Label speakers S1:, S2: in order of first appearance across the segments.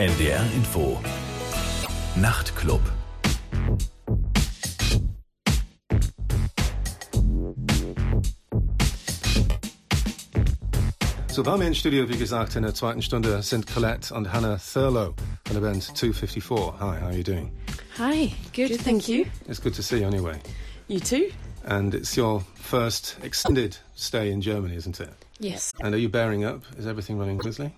S1: NDR Info Nachtclub
S2: So bei mir im Studio, wie gesagt, in der zweiten Stunde sind Colette und Hannah Thurlow von der Band 254. Hi, how are you doing?
S3: Hi, good,
S4: Good,
S3: thank
S4: thank
S3: you.
S2: It's good to see you anyway.
S3: You too?
S2: And it's your first extended stay in Germany, isn't it?
S3: Yes.
S2: And are you bearing up? Is everything running smoothly?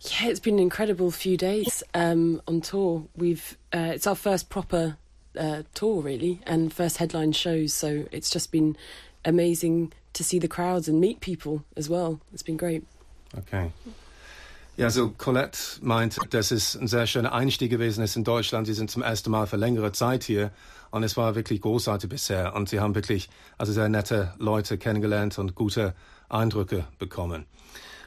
S3: Yeah, it's been an incredible few days um, on tour. We've uh, it's our first proper uh, tour really, and first headline shows. So it's just been amazing to see the crowds and meet people as well. It's been great.
S2: Okay. Ja, so Colette meint, dass es ein sehr schöner Einstieg gewesen ist in Deutschland. Sie sind zum ersten Mal für längere Zeit hier und es war wirklich großartig bisher. Und sie haben wirklich also sehr nette Leute kennengelernt und gute Eindrücke bekommen.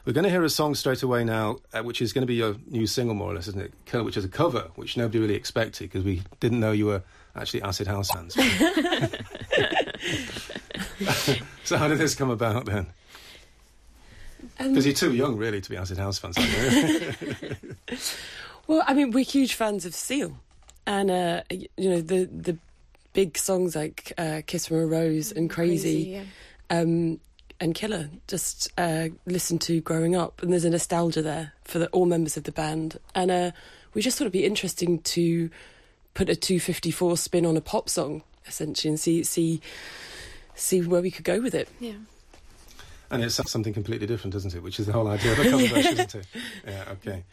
S2: We're going to hear a song straight away now, uh, which is going to be your new single, more or less, isn't it? Which is a cover, which nobody really expected because we didn't know you were actually Acid House fans. so how did this come about then?
S3: Um,
S2: Because you're too young, really, to be Acid House fans. aren't you?
S3: Well, I mean, we're huge fans of Seal, and uh, you know the the big songs like uh, "Kiss from a Rose" and "Crazy."
S4: yeah.
S3: um, and Killer just uh, listened to growing up, and there's a nostalgia there for the, all members of the band. And uh, we just thought it'd be interesting to put a 254 spin on a pop song, essentially, and see see see where we could go with it.
S4: Yeah.
S2: And it's something completely different, isn't it? Which is the whole idea of a cover version, isn't it? Ja, okay.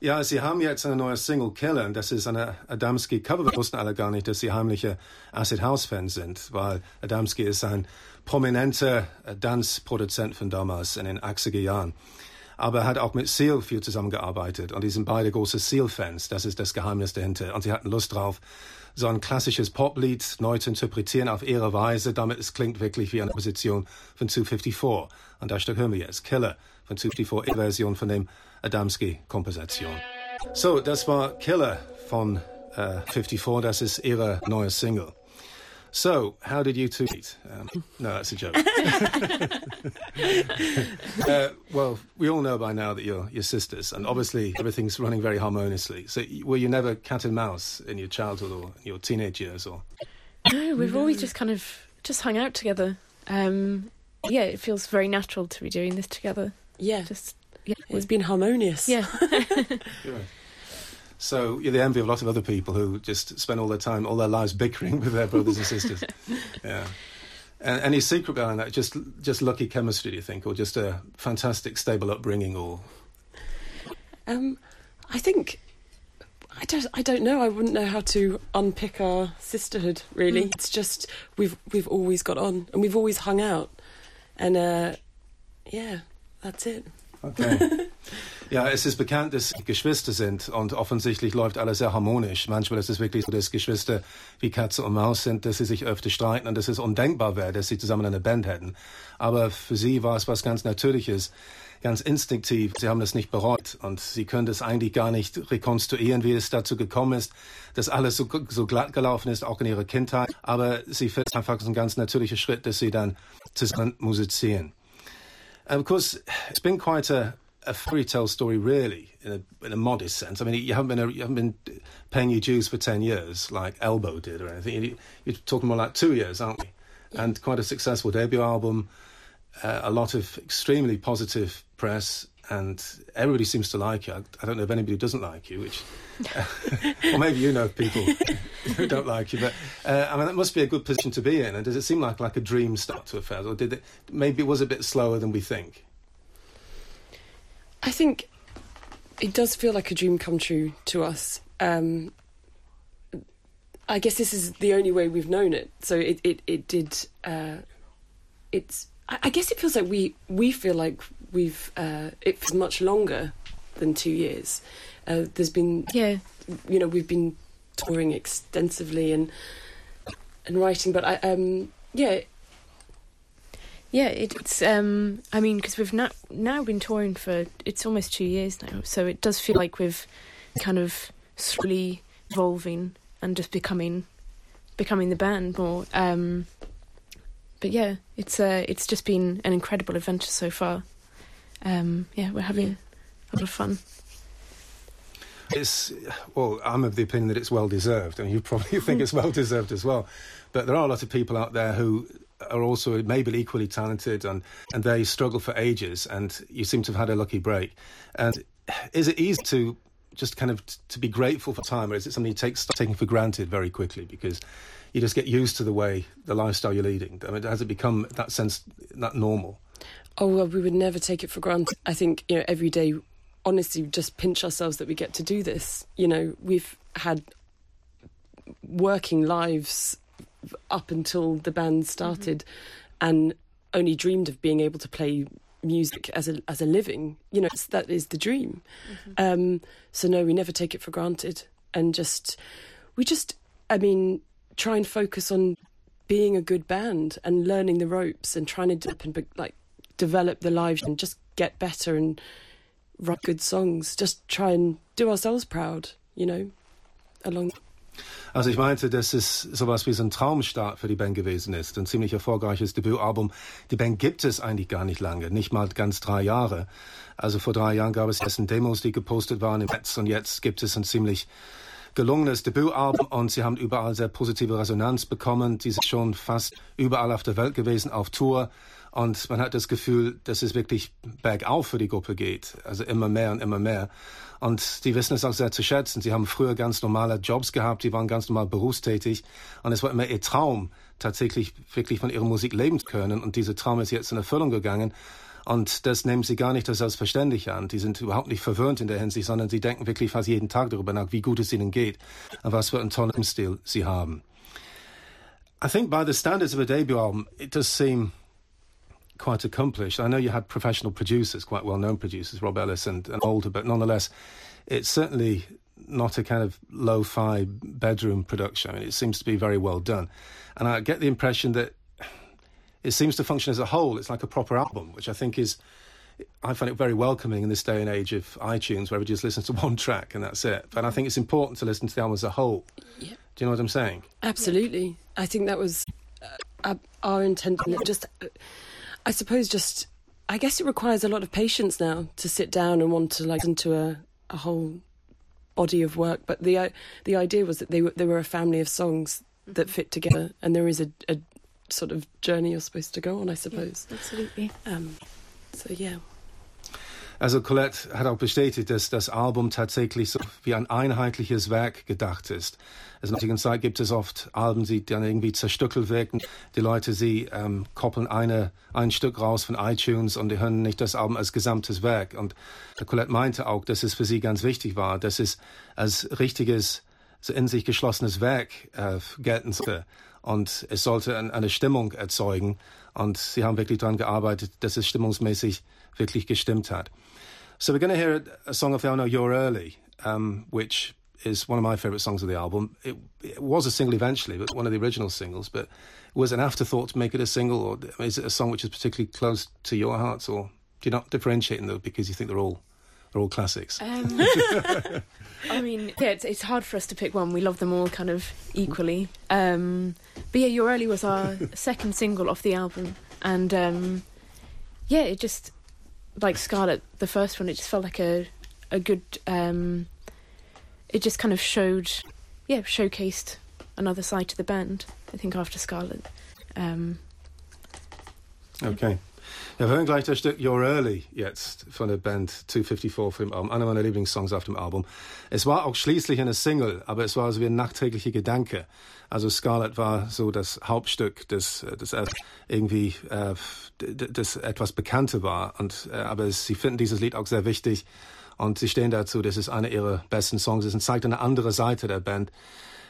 S2: Ja, Sie haben jetzt eine neue Single Killer und das ist eine Adamski Cover. Wir wussten alle gar nicht, dass Sie heimliche Acid House Fans sind, weil Adamski ist ein prominenter äh, Tanzproduzent von damals in den 80er Jahren. Aber er hat auch mit Seal viel zusammengearbeitet und die sind beide große Seal-Fans. Das ist das Geheimnis dahinter. Und sie hatten Lust drauf, so ein klassisches Poplied neu zu interpretieren auf ihre Weise, damit es klingt wirklich wie eine Position von 254. Und das Stück hören wir jetzt. Killer von 254, ihre Version von dem Adamski-Komposition. So, das war Killer von äh, 54, das ist ihre neue Single. So, how did you two meet? Um, no, that's a joke. uh, well, we all know by now that you're you're sisters, and obviously everything's running very harmoniously. So, were you never cat and mouse in your childhood or your teenage years, or
S4: No, we've always just kind of just hung out together. Um, yeah, it feels very natural to be doing this together.
S3: Yeah,
S4: Just yeah,
S3: it's been harmonious.
S4: yeah,
S2: So you're the envy of a lot of other people who just spend all their time, all their lives bickering with their brothers and sisters. yeah. And any secret behind that? Just just lucky chemistry, do you think, or just a fantastic stable upbringing, or
S3: Um, I think I don't. I don't know. I wouldn't know how to unpick our sisterhood. Really,
S4: Mm.
S3: it's just we've we've always got on, and we've always hung out, and uh, yeah, that's it.
S2: Okay. ja, es ist bekannt, dass Geschwister sind und offensichtlich läuft alles sehr harmonisch. Manchmal ist es wirklich so, dass Geschwister wie Katze und Maus sind, dass sie sich öfter streiten und dass es undenkbar wäre, dass sie zusammen eine Band hätten. Aber für sie war es was ganz Natürliches, ganz instinktiv. Sie haben das nicht bereut und sie können das eigentlich gar nicht rekonstruieren, wie es dazu gekommen ist, dass alles so, so glatt gelaufen ist, auch in ihrer Kindheit. Aber sie finden einfach so ein ganz natürlicher Schritt, dass sie dann zusammen musizieren. Of course, it's been quite a, fairy tale story, really, in a, in a modest sense. I mean, you haven't been a, you haven't been paying your dues for ten years like Elbow did or anything. You, you're talking more like two years, aren't we? And quite a successful debut album, uh, a lot of extremely positive press, and everybody seems to like you. I, I don't know if anybody who doesn't like you, which, or maybe you know people who don't like you. But uh, I mean, that must be a good position to be in. And does it seem like like a dream start to affairs, or did it maybe it was a bit slower than we think?
S3: I think it does feel like a dream come true to us. Um, I guess this is the only way we've known it. So it it it did. Uh, it's. I I guess it feels like we we feel like we've. Uh, it feels much longer than two years. Uh, there's been
S4: yeah.
S3: you know we've been touring extensively and and writing, but I um yeah
S4: Yeah, it, it's. Um, I mean, because we've now now been touring for it's almost two years now, so it does feel like we've kind of slowly evolving and just becoming becoming the band more. Um, but yeah, it's uh, it's just been an incredible adventure so far. Um, yeah, we're having a lot of fun.
S2: It's well, I'm of the opinion that it's well deserved, and you probably think it's well deserved as well. But there are a lot of people out there who are also maybe equally talented, and and they struggle for ages, and you seem to have had a lucky break. And is it easy to just kind of t- to be grateful for time, or is it something you take taking for granted very quickly because you just get used to the way the lifestyle you're leading? I mean, has it become that sense that normal?
S3: Oh well, we would never take it for granted. I think you know every day, honestly, just pinch ourselves that we get to do this. You know, we've had working lives up until the band started, and only dreamed of being able to play music as a as a living. You know, that is the dream. Um, so no, we never take it for granted, and just we just, I mean, try and focus on being a good band and learning the ropes and trying to develop and be, like develop the lives and just get better and write good songs. Just try and do ourselves proud. You know, along.
S2: Also ich meinte, dass es sowas wie so ein Traumstart für die Band gewesen ist. Ein ziemlich erfolgreiches Debütalbum. Die Band gibt es eigentlich gar nicht lange, nicht mal ganz drei Jahre. Also vor drei Jahren gab es erst Demos, die gepostet waren im Netz und jetzt gibt es ein ziemlich gelungenes Debütalbum und sie haben überall sehr positive Resonanz bekommen. Die sind schon fast überall auf der Welt gewesen, auf Tour. Und man hat das Gefühl, dass es wirklich bergauf für die Gruppe geht. Also immer mehr und immer mehr. Und die wissen es auch sehr zu schätzen. Sie haben früher ganz normale Jobs gehabt, die waren ganz normal berufstätig. Und es war immer ihr Traum, tatsächlich wirklich von ihrer Musik leben zu können. Und dieser Traum ist jetzt in Erfüllung gegangen. Und das nehmen sie gar nicht als selbstverständlich an. Die sind überhaupt nicht verwöhnt in der Hinsicht, sondern sie denken wirklich fast jeden Tag darüber nach, wie gut es ihnen geht und was für einen tollen Stil sie haben. I think by the standards of a debut album, it does seem quite accomplished. I know you had professional producers, quite well known producers, Rob Ellis and, and older, but nonetheless, it's certainly not a kind of lo fi bedroom production. I mean, it seems to be very well done. And I get the impression that it seems to function as a whole. It's like a proper album, which I think is. I find it very welcoming in this day and age of iTunes, where everybody just listens to one track and that's it. But I think it's important to listen to the album as a whole.
S3: Yeah.
S2: Do you know what I'm saying?
S3: Absolutely. I think that was uh, our intent. And it just, uh, I suppose, just, I guess it requires a lot of patience now to sit down and want to like listen to a, a whole body of work. But the uh, the idea was that they were they were a family of songs that fit together, and there is a, a sort of journey you're supposed to go on, I suppose.
S4: Absolutely.
S3: Um, so yeah.
S2: Also Colette hat auch bestätigt, dass das Album tatsächlich so wie ein einheitliches Werk gedacht ist. Also in der heutigen Zeit gibt es oft Alben, die dann irgendwie zerstückelt wirken. Die Leute, sie ähm, koppeln eine, ein Stück raus von iTunes und die hören nicht das Album als gesamtes Werk. Und Colette meinte auch, dass es für sie ganz wichtig war, dass es als richtiges, so in sich geschlossenes Werk äh, gelten sollte. Und es sollte ein, eine Stimmung erzeugen. Und sie haben wirklich daran gearbeitet, dass es stimmungsmäßig wirklich gestimmt hat. So we're going to hear a song of the album, You're Early, um, which is one of my favourite songs of the album. It, it, was a single eventually, but one of the original singles. But it was an afterthought to make it a single, or is it a song which is particularly close to your hearts, or do you not differentiate them because you think they're all they're all classics?
S4: Um, I mean, yeah, it's, it's hard for us to pick one. We love them all kind of equally. Um, but yeah, You're Early was our second single off the album, and um, yeah, it just like Scarlet, the first one, it just felt like a a good. Um, it just kind of showed, yeah, showcased another side to the band. I think after Scarlet. Um,
S2: Okay. Ja, wir hören gleich das Stück You're Early jetzt von der Band 254 für dem Album. Einer meiner Lieblingssongs auf dem Album. Es war auch schließlich eine Single, aber es war so wie ein nachträglicher Gedanke. Also Scarlet war so das Hauptstück, das, das irgendwie äh, das etwas bekannter war. Und, äh, aber sie finden dieses Lied auch sehr wichtig und sie stehen dazu, dass es einer ihrer besten Songs ist und zeigt eine andere Seite der Band.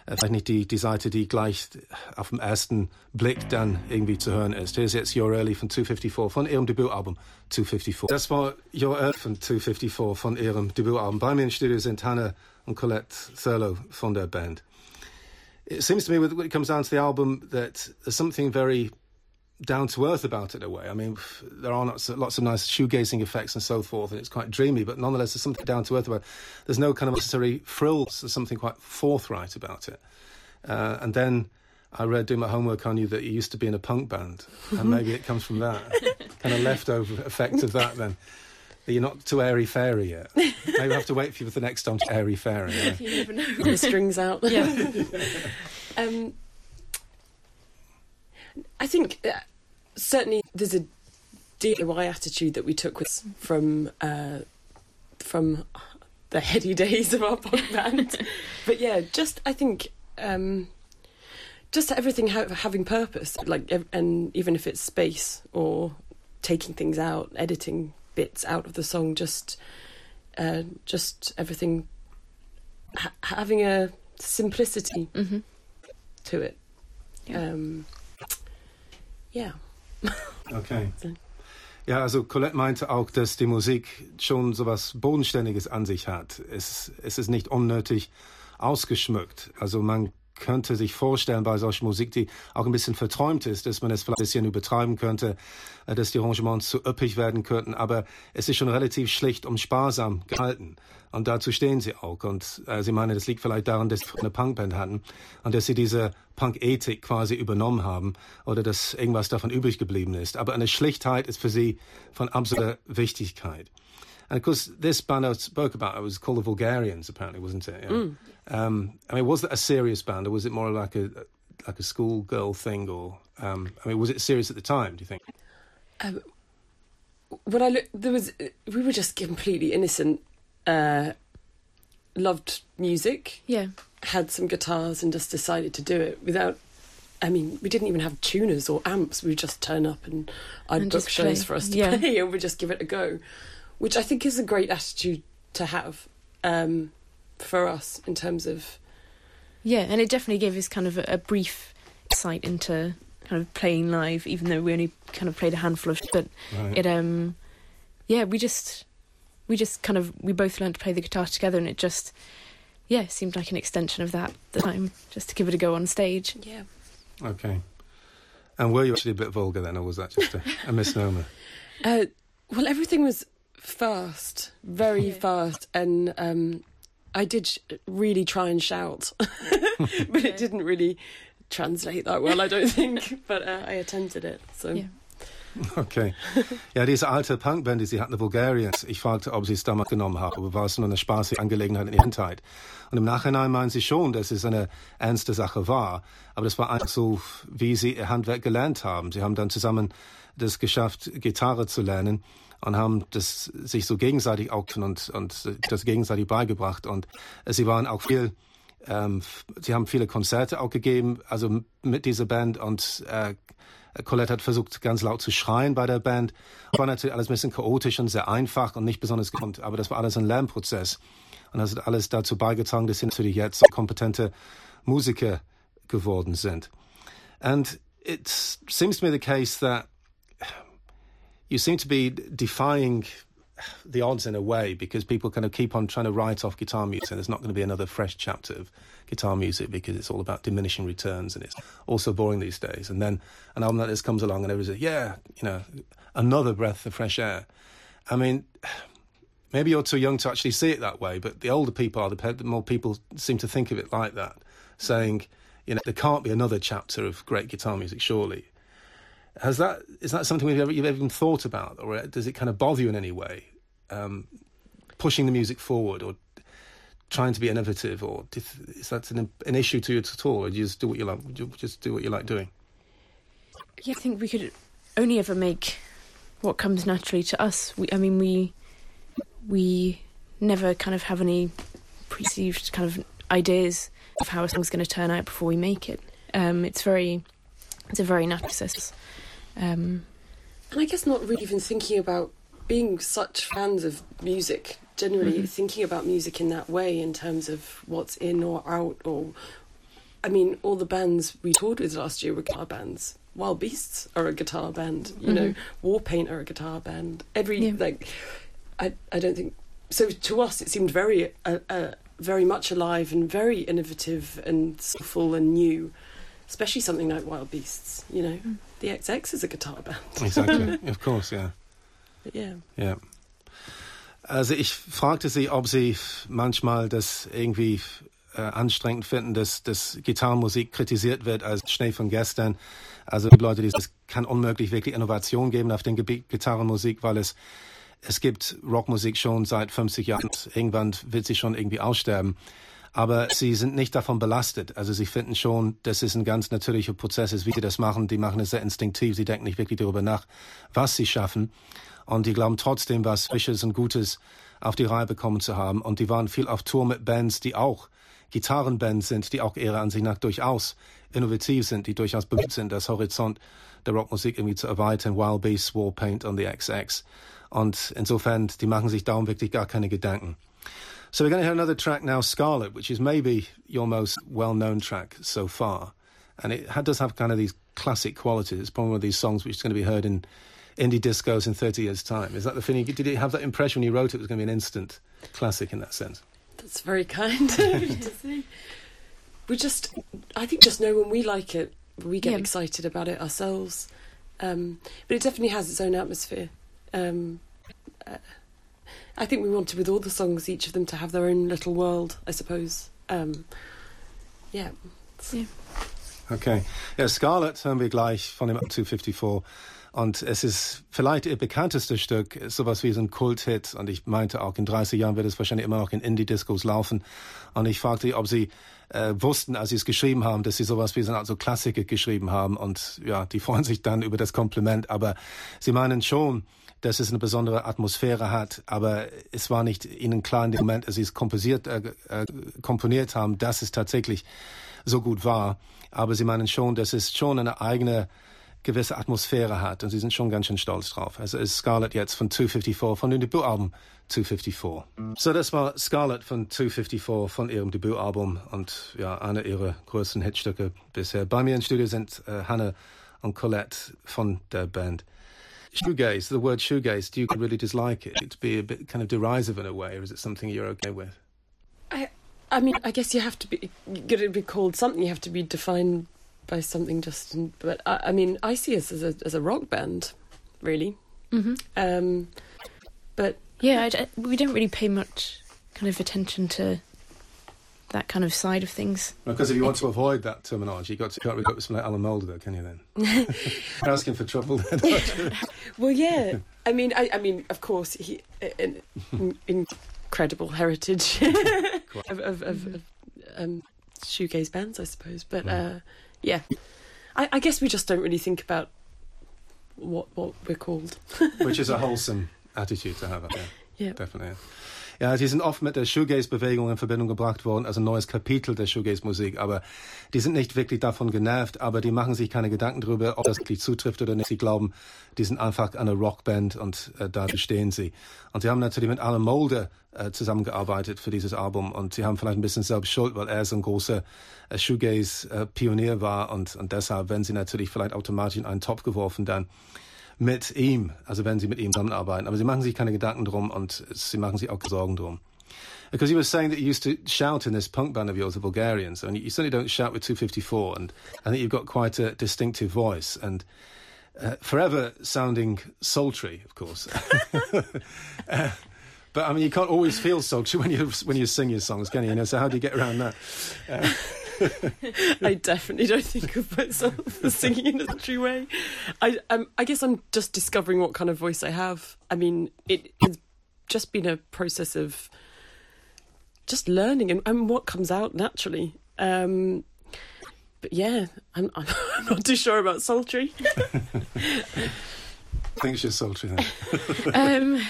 S2: Vielleicht nicht die, die Seite, die gleich auf den ersten Blick dann irgendwie zu hören ist. Hier ist jetzt Your Early von 254 von ihrem Debütalbum 254. Das war Your Early von 254 von ihrem Debütalbum. Bei mir im Studio sind Hannah und Colette Thurlow von der Band. It seems to me when it comes down to the album that there's something very down to earth about it in a way. I mean, there are lots of, lots of nice shoegazing effects and so forth, and it's quite dreamy, but nonetheless, there's something down to earth about it. There's no kind of necessary frills, there's something quite forthright about it. Uh, and then I read doing my homework on you that you used to be in a punk band, and maybe it comes from that kind of leftover effect of that then. You're not too airy fairy yet. Maybe we'll have to wait for you for the next song to airy fairy. Yeah.
S4: You never know.
S3: the strings out.
S4: Yeah.
S3: Um, I think uh, certainly there's a DIY attitude that we took with from uh, from the heady days of our punk band. but yeah, just I think um, just everything ha- having purpose, like and even if it's space or taking things out, editing bits out of the song, just uh, just everything ha- having a simplicity
S4: hmm
S3: to it.
S4: Ja.
S3: Um, ja.
S2: Okay. Ja, also Colette meinte auch, dass die Musik schon so was Bodenständiges an sich hat. Es, es ist nicht unnötig ausgeschmückt. Also man könnte sich vorstellen bei solcher Musik, die auch ein bisschen verträumt ist, dass man es vielleicht ein bisschen übertreiben könnte, äh, dass die Arrangements zu üppig werden könnten. Aber es ist schon relativ schlicht und sparsam gehalten. Und dazu stehen sie auch. Und äh, sie meinen, das liegt vielleicht daran, dass sie eine Punkband hatten und dass sie diese Punk-Ethik quasi übernommen haben oder dass irgendwas davon übrig geblieben ist. Aber eine Schlichtheit ist für sie von absoluter Wichtigkeit. And of course, this band I spoke about it was called the Vulgarians, apparently, wasn't it? Yeah. Um, I mean, was it a serious band, or was it more like a like a schoolgirl thing, or um, I mean, was it serious at the time? Do you think?
S3: Um, when I look, there was we were just completely innocent. Uh, loved music,
S4: Yeah.
S3: had some guitars, and just decided to do it without. I mean, we didn't even have tuners or amps. We would just turn up and I'd
S4: And
S3: book shows for us to
S4: Yeah.
S3: play, and we'd just give it a go, which I think is a great attitude to have um, for us in terms of
S4: Yeah, and it definitely gave us kind of a, a brief insight into kind of playing live, even though we only kind of played a handful of. But
S2: Right.
S4: it, um, yeah, we just, we just kind of, we both learned to play the guitar together, and it just, yeah, seemed like an extension of that the time, just to give it a go on stage.
S3: yeah.
S2: Okay. And were you actually a bit vulgar then, or was that just a, a misnomer?
S3: Uh, well, everything was fast, very
S4: Yeah.
S3: fast, and um, I did sh- really try and shout, but
S4: Yeah.
S3: it didn't really translate that well, I don't think. But uh, I attempted it, so
S4: Yeah.
S2: Okay. Ja, diese alte Punkband, die sie hatten, die Vulgarians, ich fragte, ob sie es damals genommen haben, aber war es nur eine spaßige Angelegenheit in der Kindheit? Und im Nachhinein meinen sie schon, dass es eine ernste Sache war, aber das war einfach so, wie sie ihr Handwerk gelernt haben. Sie haben dann zusammen das geschafft, Gitarre zu lernen und haben das sich so gegenseitig auch und, und das gegenseitig beigebracht und sie waren auch viel ähm, sie haben viele Konzerte auch gegeben, also mit dieser Band und äh, Colette hat versucht, ganz laut zu schreien bei der Band. War natürlich alles ein bisschen chaotisch und sehr einfach und nicht besonders gekonnt, aber das war alles ein Lernprozess. Und das hat alles dazu beigetragen, dass sie natürlich jetzt kompetente Musiker geworden sind. And it seems to me the case that you seem to be defying the odds in a way because people kind of keep on trying to write off guitar music and there's not going to be another fresh chapter of guitar music because it's all about diminishing returns and it's also boring these days. And then an album like this comes along and everybody's like yeah you know another breath of fresh air. I mean maybe you're too young to actually see it that way but the older people are the the more people seem to think of it like that saying you know there can't be another chapter of great guitar music surely has that is that something you've ever, you've ever even thought about, or does it kind of bother you in any way, um, pushing the music forward, or trying to be innovative, or is that an, an issue to you at all, or do you just do what you like, just do what you like doing?
S4: Yeah, I think we could only ever make what comes naturally to us. We, I mean, we we never kind of have any perceived kind of ideas of how a song's going to turn out before we make it. Um, it's very, it's a very natural process. Um,
S3: and I guess not really even thinking about being such fans of music. Generally,
S4: Mhm.
S3: thinking about music in that way, in terms of what's in or out, or I mean, all the bands we toured with last year were guitar bands. Wild Beasts are a guitar band. You know,
S4: Mhm.
S3: Warpaint are a guitar band. Every
S4: Yeah.
S3: like, I I don't think so. To us, it seemed very uh, uh, very much alive and very innovative and soulful and new. Especially something like Wild Beasts. You know,
S4: Mm.
S3: the XX is a guitar band.
S2: Exactly, of course, yeah.
S3: But yeah.
S2: Ja. Also ich fragte sie, ob sie manchmal das irgendwie äh, anstrengend finden, dass, dass Gitarrenmusik kritisiert wird als Schnee von gestern. Also die Leute, die es kann unmöglich wirklich Innovation geben auf dem Gebiet Gitarrenmusik, weil es es gibt Rockmusik schon seit 50 Jahren. Irgendwann wird sie schon irgendwie aussterben. Aber sie sind nicht davon belastet. Also sie finden schon, dass es ein ganz natürlicher Prozess ist, wie sie das machen. Die machen es sehr instinktiv. Sie denken nicht wirklich darüber nach, was sie schaffen. Und die glauben trotzdem, was Frisches und Gutes auf die Reihe bekommen zu haben. Und die waren viel auf Tour mit Bands, die auch Gitarrenbands sind, die auch ihrer Ansicht nach durchaus innovativ sind, die durchaus bemüht sind, das Horizont der Rockmusik irgendwie zu erweitern. Wild Beasts, Warpaint und the XX. Und insofern, die machen sich darum wirklich gar keine Gedanken. So we're going to hear another track now, Scarlet, which is maybe your most well-known track so far. And it does have kind of these classic qualities. It's probably one of these songs which is going to be heard in indie discos in 30 years' time. Is that the feeling? Did you have that impression when you wrote it, it was going to be an instant classic in that sense?
S3: That's very kind to say. We just, I think, just know when we like it, we get yeah. excited about it ourselves. Um, but it definitely has its own atmosphere. Um, uh, I think we wanted with all the songs, each of them to have their own little world, I suppose. Um, yeah.
S4: yeah.
S2: Okay. Ja, Scarlet hören wir gleich von dem 254. Und es ist vielleicht ihr bekanntestes Stück, sowas wie so ein Kult-Hit. Und ich meinte auch, in 30 Jahren wird es wahrscheinlich immer noch in Indie-Discos laufen. Und ich fragte, ob sie äh, wussten, als sie es geschrieben haben, dass sie sowas wie so eine Art so Klassiker geschrieben haben. Und ja, die freuen sich dann über das Kompliment. Aber sie meinen schon, dass es eine besondere Atmosphäre hat, aber es war nicht ihnen klar in dem Moment, als sie es komposiert, äh, äh, komponiert haben, dass es tatsächlich so gut war. Aber sie meinen schon, dass es schon eine eigene gewisse Atmosphäre hat und sie sind schon ganz schön stolz drauf. Also ist Scarlett jetzt von 254 von dem Debütalbum 254. So, das war Scarlet von 254 von ihrem Debütalbum und ja, einer ihrer größten Hitstücke bisher. Bei mir im Studio sind äh, Hannah und Colette von der Band shoegaze, the word shoegaze, do you really dislike it? To be a bit kind of derisive in a way, or is it something you're okay with?
S3: I, I mean, I guess you have to be, get to be called something. You have to be defined by something. Just, but I, I mean, I see us as a as a rock band, really.
S4: Mm-hmm.
S3: Um, but
S4: yeah, I, we don't really pay much kind of attention to that kind of side of things.
S2: Because if you want to avoid that terminology, you've got to can't with something like Alan Moulder, can you then? You're asking for trouble then.
S3: well, yeah. I mean, I, I mean, of course, he an, incredible heritage of, of, of, of um, shoegaze bands, I suppose. But uh, yeah, I, I guess we just don't really think about what what we're called.
S2: Which is a wholesome attitude to have. Yeah,
S3: yeah.
S2: definitely. Ja, die sind oft mit der Shoegaze-Bewegung in Verbindung gebracht worden, also ein neues Kapitel der Shoegaze-Musik. Aber die sind nicht wirklich davon genervt, aber die machen sich keine Gedanken darüber, ob das wirklich zutrifft oder nicht. Sie glauben, die sind einfach eine Rockband und äh, da stehen sie. Und sie haben natürlich mit Alan Mulder äh, zusammengearbeitet für dieses Album und sie haben vielleicht ein bisschen selbst schuld, weil er so ein großer äh, Shoegaze-Pionier war und, und deshalb werden sie natürlich vielleicht automatisch in einen Topf geworfen dann mit ihm, also wenn sie mit ihm zusammenarbeiten. Aber sie machen sich keine Gedanken drum und sie machen sich auch Sorgen drum. Because you were saying that you used to shout in this punk band of yours, the Vulgarians, and you certainly don't shout with 254, and I think you've got quite a distinctive voice, and uh, forever sounding sultry, of course. uh, but I mean, you can't always feel sultry when you when you sing your songs, can you? you know, so how do you get around that? Uh,
S3: I definitely don't think of myself as singing in a true way. I um, I guess I'm just discovering what kind of voice I have. I mean, it has just been a process of just learning and, and what comes out naturally. Um, but yeah, I'm, I'm not too sure about sultry.
S2: I think she's sultry then.
S4: um,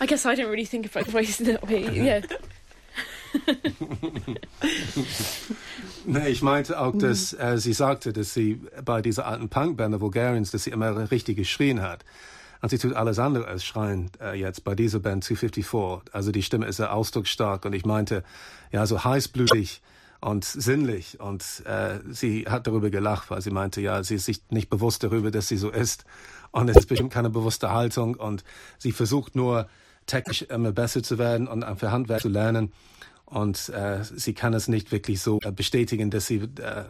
S4: I guess I don't really think about the voice in that way. Yeah.
S2: nee, ich meinte auch, dass äh, sie sagte, dass sie bei dieser alten Punkband der Bulgarians, dass sie immer richtig geschrien hat. Und sie tut alles andere als schreien äh, jetzt bei dieser Band 254. Also die Stimme ist sehr ausdrucksstark und ich meinte, ja, so heißblütig und sinnlich. Und äh, sie hat darüber gelacht, weil sie meinte, ja, sie ist sich nicht bewusst darüber, dass sie so ist. Und es ist bestimmt keine bewusste Haltung und sie versucht nur, technisch immer besser zu werden und für Handwerk zu lernen. Und äh, sie kann es nicht wirklich so äh, bestätigen, dass sie äh,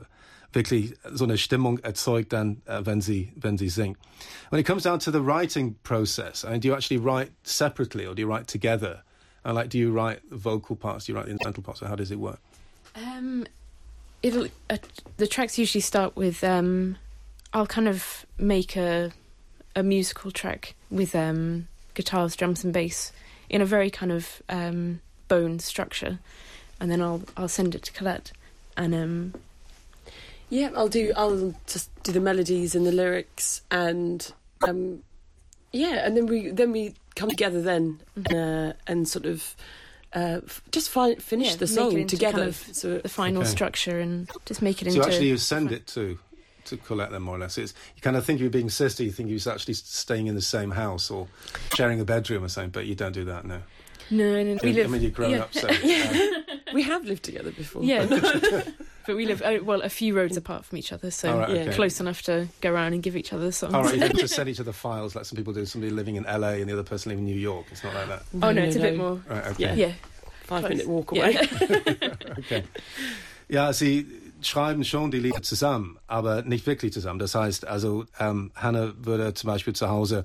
S2: wirklich so eine Stimmung erzeugt, dann, äh, wenn sie wenn sie singt. When it comes down to the writing process, I mean, do you actually write separately or do you write together? And like, do you write vocal parts? Do you write the instrumental parts? Or how does it work?
S4: Um, it'll uh, the tracks usually start with um, I'll kind of make a a musical track with um guitars, drums, and bass in a very kind of um, bone structure, and then I'll I'll send it to Colette, and um,
S3: Yeah, I'll do. I'll just do the melodies and the lyrics, and um, yeah, and then we then we come together then uh, and sort of uh, f- just fi- finish
S4: Yeah,
S3: the
S4: make it
S3: song
S4: into
S3: together.
S4: kind of
S3: so
S4: the final
S2: Okay.
S4: structure, and just make it
S2: So
S4: into.
S2: actually, you send it to to Colette then more or less. It's you kind of think you're being sister. You think you're actually staying in the same house or sharing a bedroom or something, but you don't do that. No,
S4: no, no, we
S2: I mean you're grown
S4: yeah.
S2: up. So um,
S3: we have lived together before.
S4: Yeah, but we live uh, well a few roads apart from each other, so
S2: All right,
S3: yeah.
S2: okay.
S4: close enough to go around and give each other songs.
S2: All right, you don't just send each other files like some people do. Somebody living in LA and the other person living in New York. It's not like that.
S4: oh no, it's a bit more.
S2: Right. Okay.
S3: Yeah.
S4: Yeah,
S3: five
S4: close.
S3: minute walk away.
S4: Yeah.
S2: Okay. Ja, sie schreiben schon die Lieder zusammen, aber nicht wirklich zusammen. Das heißt, also ähm, Hannah würde zum Beispiel zu Hause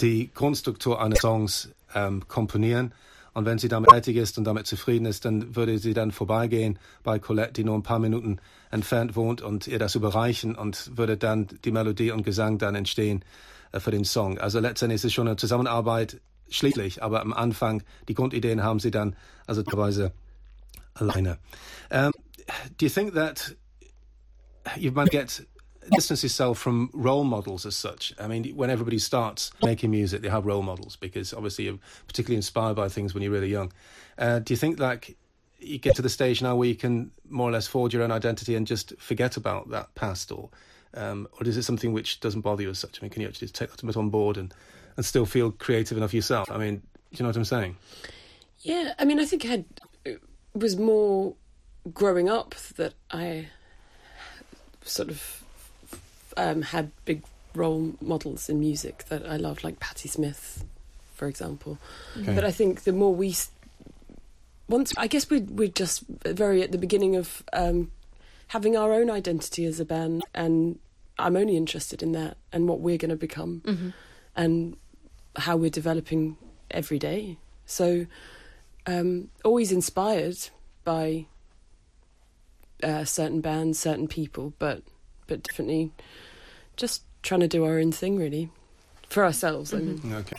S2: die Grundstruktur eines Songs ähm, komponieren und wenn sie damit fertig ist und damit zufrieden ist, dann würde sie dann vorbeigehen bei Colette, die nur ein paar Minuten entfernt wohnt und ihr das überreichen und würde dann die Melodie und Gesang dann entstehen äh, für den Song. Also letztendlich ist es schon eine Zusammenarbeit schließlich, aber am Anfang die Grundideen haben sie dann also teilweise alleine. Um, do you think that you might get distance yourself from role models as such? I mean, when everybody starts making music, they have role models because obviously you're particularly inspired by things when you're really young. Uh, do you think like you get to the stage now where you can more or less forge your own identity and just forget about that past, or um, or is it something which doesn't bother you as such? I mean, can you actually take that a bit on board and and still feel creative enough yourself? I mean, do you know what I'm saying?
S3: Yeah, I mean, I think I had, it was more growing up that I sort of um, had big role models in music that I loved, like Patti Smith, for example.
S2: Okay.
S3: But I think the more we, once I guess we we're just very at the beginning of um, having our own identity as a band, and I'm only interested in that and what we're going to become
S4: hmm
S3: and how we're developing every day. So, um, always inspired by uh, certain bands, certain people, but but definitely just trying to do our own thing, really, for ourselves. I mean,
S2: Okay.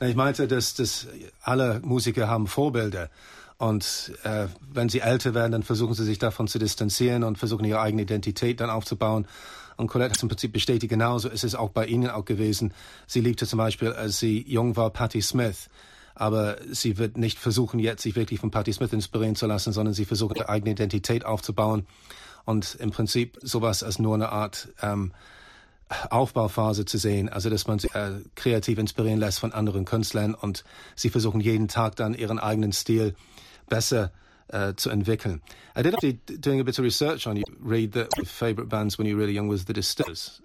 S2: Na, Ich meinte, dass, dass alle Musiker haben Vorbilder. Und äh, wenn sie älter werden, dann versuchen sie sich davon zu distanzieren und versuchen ihre eigene Identität dann aufzubauen. Und Colette hat im Prinzip bestätigt, genauso ist es auch bei Ihnen auch gewesen. Sie liebte zum Beispiel, als sie jung war, Patti Smith. Aber sie wird nicht versuchen, jetzt sich wirklich von Patti Smith inspirieren zu lassen, sondern sie versucht, ihre eigene Identität aufzubauen. Und im Prinzip sowas als nur eine Art ähm, Aufbauphase zu sehen, also dass man sich äh, kreativ inspirieren lässt von anderen Künstlern und sie versuchen jeden Tag dann ihren eigenen Stil besser uh, to entwickeln. I did actually doing a bit of research on you. Read that your favourite bands when you were really young was the Distillers.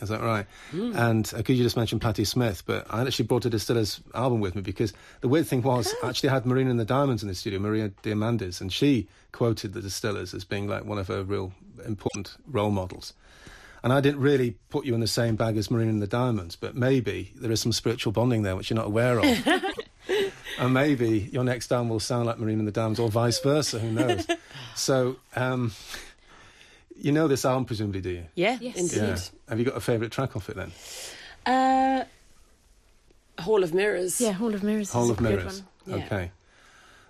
S2: Is that right? And uh, could you just mention Patti Smith? But I actually brought a Distillers album with me because the weird thing was I actually had Marina and the Diamonds in the studio, Marina Diamandis, and she quoted the Distillers as being like one of her real important role models. And I didn't really put you in the same bag as Marina and the Diamonds, but maybe there is some spiritual bonding there which you're not aware of. and maybe your next album will sound like Marina and the Diamonds, or vice versa. Who knows? so, um, you know this album, presumably, do you?
S3: yeah,
S4: Yes.
S3: indeed.
S2: Yeah. Have you got a favourite track off it then?
S3: Uh, Hall of Mirrors.
S4: Yeah, Hall of Mirrors.
S2: Hall
S4: is a
S2: of
S4: good
S2: Mirrors.
S3: one. Ja.
S2: Okay.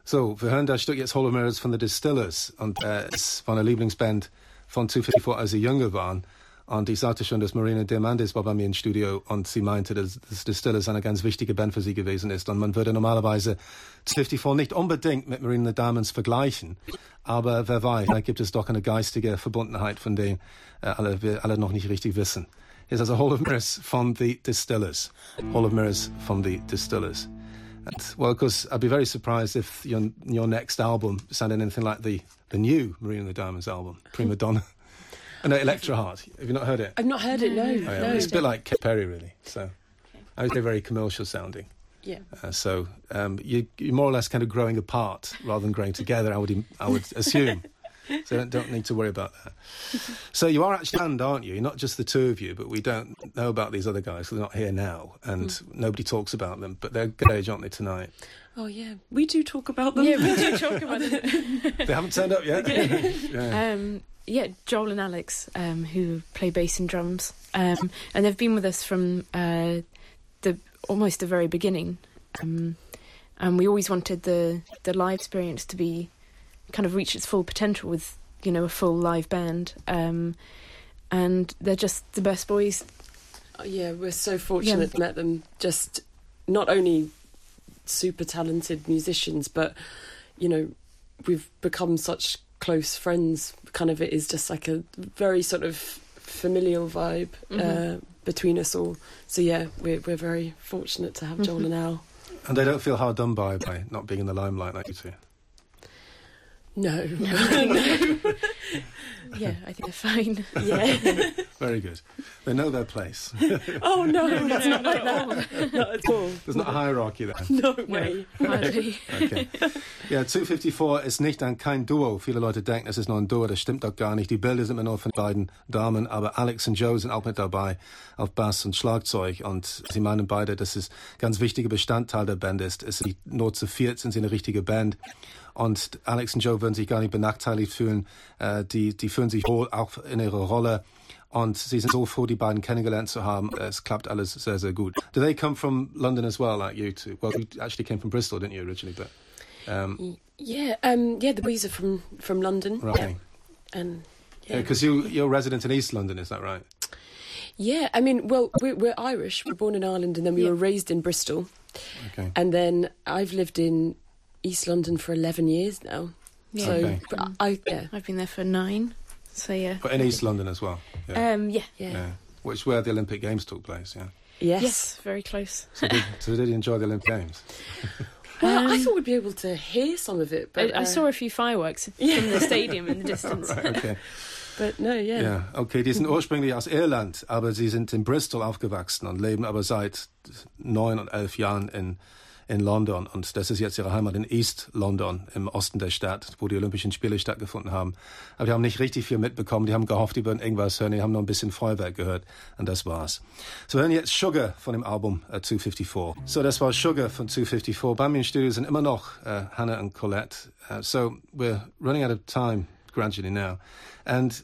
S2: So, wir hören das Stück jetzt Hall of Mirrors von The Distillers. Und äh, es war eine Lieblingsband von 254, als sie jünger waren. Und ich sagte schon, dass Marina Diamandis war bei mir im Studio und sie meinte, dass, dass Distillers eine ganz wichtige Band für sie gewesen ist. Und man würde normalerweise 254 nicht unbedingt mit Marina Diamonds vergleichen. Aber wer weiß, vielleicht gibt es doch eine geistige Verbundenheit, von denen äh, alle, wir alle noch nicht richtig wissen. Hier ist also Hall of Mirrors von The Distillers. Hall of Mirrors von The Distillers. And, well, of course, I'd be very surprised if your your next album sounded anything like the the new Marina the Diamonds album, Prima Donna. No, Electra Heart. Have you not heard it?
S3: I've not heard it. No,
S2: Oh, yeah.
S3: no.
S2: It's a bit like Katy Perry, really. So, I would say very commercial sounding.
S3: yeah.
S2: Uh, so, um, you, you're more or less kind of growing apart rather than growing together. I would I would assume. So don't, don't need to worry about that. So you are actually a band, aren't you? You're not just the two of you, but we don't know about these other guys. 'cause They're not here now, and nobody talks about them. But they're good age, aren't they, tonight?
S3: Oh yeah, we do talk about them.
S4: Yeah, we do talk about it.
S2: They haven't turned up yet. yeah.
S4: Um, yeah, Joel and Alex, um, who play bass and drums, um, and they've been with us from uh, the almost the very beginning, um, and we always wanted the the live experience to be kind of reach its full potential with you know a full live band. Um, and they're just the best boys.
S3: Oh, yeah, we're so fortunate yeah. to met them. Just not only super talented musicians, but you know, we've become such close friends. Kind of, it is just like a very sort of familial vibe mm-hmm. uh, between us all. So yeah, we're we're very fortunate to have mm-hmm. Joel and Al.
S2: And they don't feel hard done by by not being in the limelight like you two.
S3: No.
S4: no. yeah, I think they're fine.
S3: Yeah.
S2: Very good. They know their place.
S3: oh no, it's not like that. Not at all.
S2: There's not a hierarchy there.
S3: No way.
S2: okay. Ja, 254 ist nicht ein kein Duo. Viele Leute denken, es ist nur ein Duo. Das stimmt doch gar nicht. Die Bilder sind immer nur von beiden Damen, aber Alex und Joe sind auch mit dabei auf Bass und Schlagzeug. Und sie meinen beide, dass es ganz wichtiger Bestandteil der Band ist. Es ist nur zu viert sind sie eine richtige Band. Und Alex und Joe würden sich gar nicht benachteiligt fühlen. Äh, die, die fühlen sich wohl auch in ihrer Rolle. Und sie sind so froh, die beiden kennengelernt zu haben. Es klappt alles sehr, sehr gut. Do they come from London as well, like you two? Well, you actually came from Bristol, didn't you, originally? But
S3: um, yeah, um, yeah, the boys are from from London.
S2: Right.
S3: And
S2: because yeah. you you're resident in East London, is that right?
S3: Yeah, I mean, well, we're, we're Irish. We're born in Ireland, and then we yeah. were raised in Bristol.
S2: Okay.
S3: And then I've lived in East London for 11 years now.
S4: Yeah.
S3: So,
S2: okay.
S3: I, yeah.
S4: I've been there for nine. So, yeah.
S2: But in East London as well?
S4: Yeah. Um, yeah.
S3: yeah. yeah.
S2: Which where the Olympic Games took place, yeah?
S3: Yes.
S4: Yes, very close.
S2: So did, so did you enjoy the Olympic Games?
S3: well, um, I thought we'd be able to hear some of it, but...
S4: I, uh, I saw a few fireworks yeah. from the stadium in the distance.
S2: right, okay.
S3: But no, yeah.
S2: Ja, okay, die sind ursprünglich aus Irland, aber sie sind in Bristol aufgewachsen und leben aber seit neun und elf Jahren in in London und das ist jetzt ihre Heimat in East London im Osten der Stadt, wo die Olympischen Spiele stattgefunden haben. Aber die haben nicht richtig viel mitbekommen. Die haben gehofft, die würden irgendwas hören. Die haben noch ein bisschen Feuerwerk gehört und das war's. So wir hören jetzt Sugar von dem Album uh, 254. So das war Sugar von 254. Bei mir im Studio sind immer noch uh, Hannah und Colette. Uh, so we're running out of time gradually now, and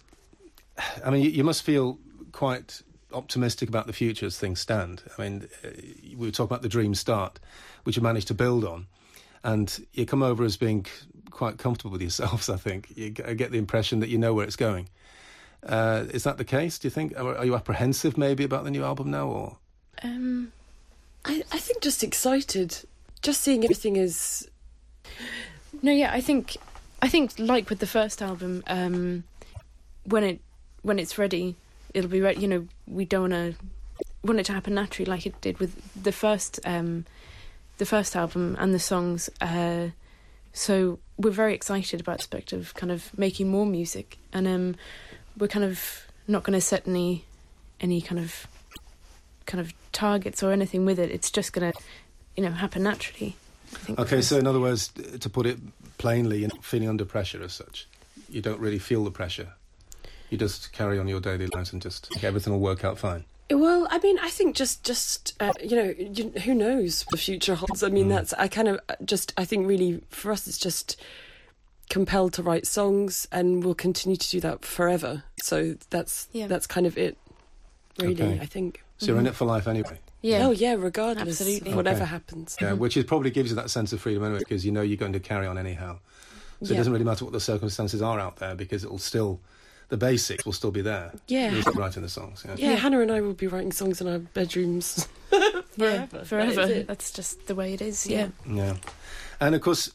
S2: I mean you, you must feel quite optimistic about the future as things stand. I mean, uh, we were talking about the dream start, which you managed to build on, and you come over as being quite comfortable with yourselves. I think you get the impression that you know where it's going. Uh, is that the case? Do you think? Are you apprehensive maybe about the new album now, or?
S3: Um, I I think just excited, just seeing everything as.
S4: No, yeah, I think, I think like with the first album, um, when it when it's ready, it'll be ready. You know, we don't want to want it to happen naturally, like it did with the first um, the first album and the songs. Uh, so we're very excited about the aspect of kind of making more music, and um, we're kind of not going to set any any kind of kind of targets or anything with it. It's just going to, you know, happen naturally.
S2: Okay, so in other words, to put it plainly, you're not feeling under pressure as such. You don't really feel the pressure you just carry on your daily lives and just everything will work out fine.
S3: Well, I mean, I think just just uh, you know, you, who knows what the future holds. I mean, mm. that's I kind of uh, just I think really for us it's just compelled to write songs, and we'll continue to do that forever. So that's yeah. that's kind of it, really. Okay. I think.
S2: So you're in mm-hmm. it for life anyway.
S3: Yeah. Oh yeah, regardless, Absolutely. whatever okay. happens.
S2: Yeah, mm-hmm. which is probably gives you that sense of freedom anyway, because you know you're going to carry on anyhow. So yeah. it doesn't really matter what the circumstances are out there, because it'll still the basics will still be there.
S3: Yeah.
S2: You'll writing the songs. Yeah.
S3: yeah. Hannah and I will be writing songs in our bedrooms forever.
S4: Yeah, forever. That That's just the way it is. Yeah.
S2: Yeah. And of course,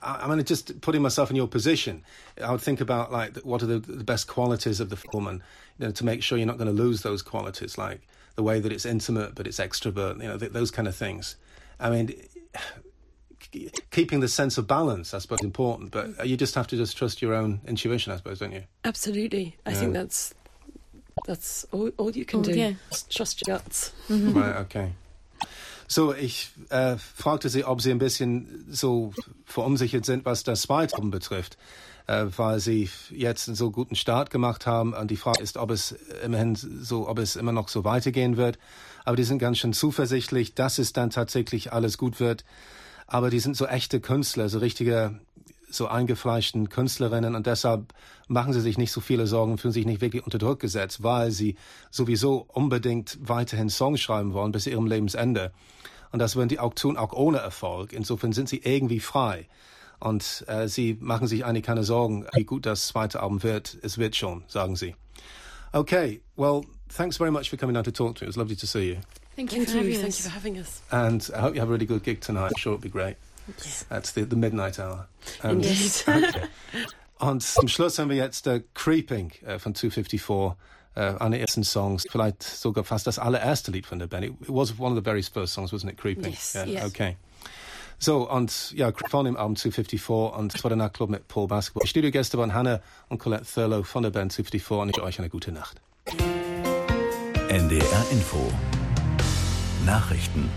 S2: I mean, just putting myself in your position, I would think about like what are the, the best qualities of the film, and you know, to make sure you're not going to lose those qualities, like the way that it's intimate but it's extrovert, you know, th- those kind of things. I mean, keeping the sense of balance, I suppose, is important. But you just have to just trust your own intuition, I suppose, don't you?
S3: Absolutely. I yeah. think that's that's all, all you can oh, do. Yeah. Just trust your guts.
S2: Mhm. Right. Okay. So, ich äh, fragte Sie, ob Sie ein bisschen so verunsichert sind, was das zweite Album betrifft, äh, weil Sie jetzt einen so guten Start gemacht haben. Und die Frage ist, ob es immerhin so, ob es immer noch so weitergehen wird. Aber die sind ganz schön zuversichtlich, dass es dann tatsächlich alles gut wird aber die sind so echte Künstler, so richtige so eingefleischten Künstlerinnen und deshalb machen sie sich nicht so viele Sorgen, fühlen sich nicht wirklich unter Druck gesetzt, weil sie sowieso unbedingt weiterhin Songs schreiben wollen bis ihrem Lebensende. Und das würden die auch tun, auch ohne Erfolg. Insofern sind sie irgendwie frei. Und äh, sie machen sich eigentlich keine Sorgen, wie gut das zweite Album wird. Es wird schon, sagen sie. Okay, well, thanks very much for coming down to talk to me. It was lovely to see you.
S4: Thank you.
S3: Thank
S4: for
S3: you.
S4: having
S3: Thank
S4: us.
S3: you for having us.
S2: And I hope you have a really good gig tonight. I'm sure it'll be great.
S3: Yes.
S2: That's the, the midnight hour. Um,
S3: Indeed.
S2: okay. Und zum Schluss haben wir jetzt äh, Creeping äh, von 254, äh, einer der ersten Songs, vielleicht sogar fast das allererste Lied von der Band. It, it was one of the very first songs, wasn't it? Creeping.
S3: Yes,
S2: Yeah,
S3: yes.
S2: Okay. So, und ja, von dem Album 254 und das war der Nachtclub mit Paul Baskerville. Die Studiogäste waren Hannah und Colette Thurlow von der Band 254 und ich euch eine gute Nacht.
S1: NDR Info Nachrichten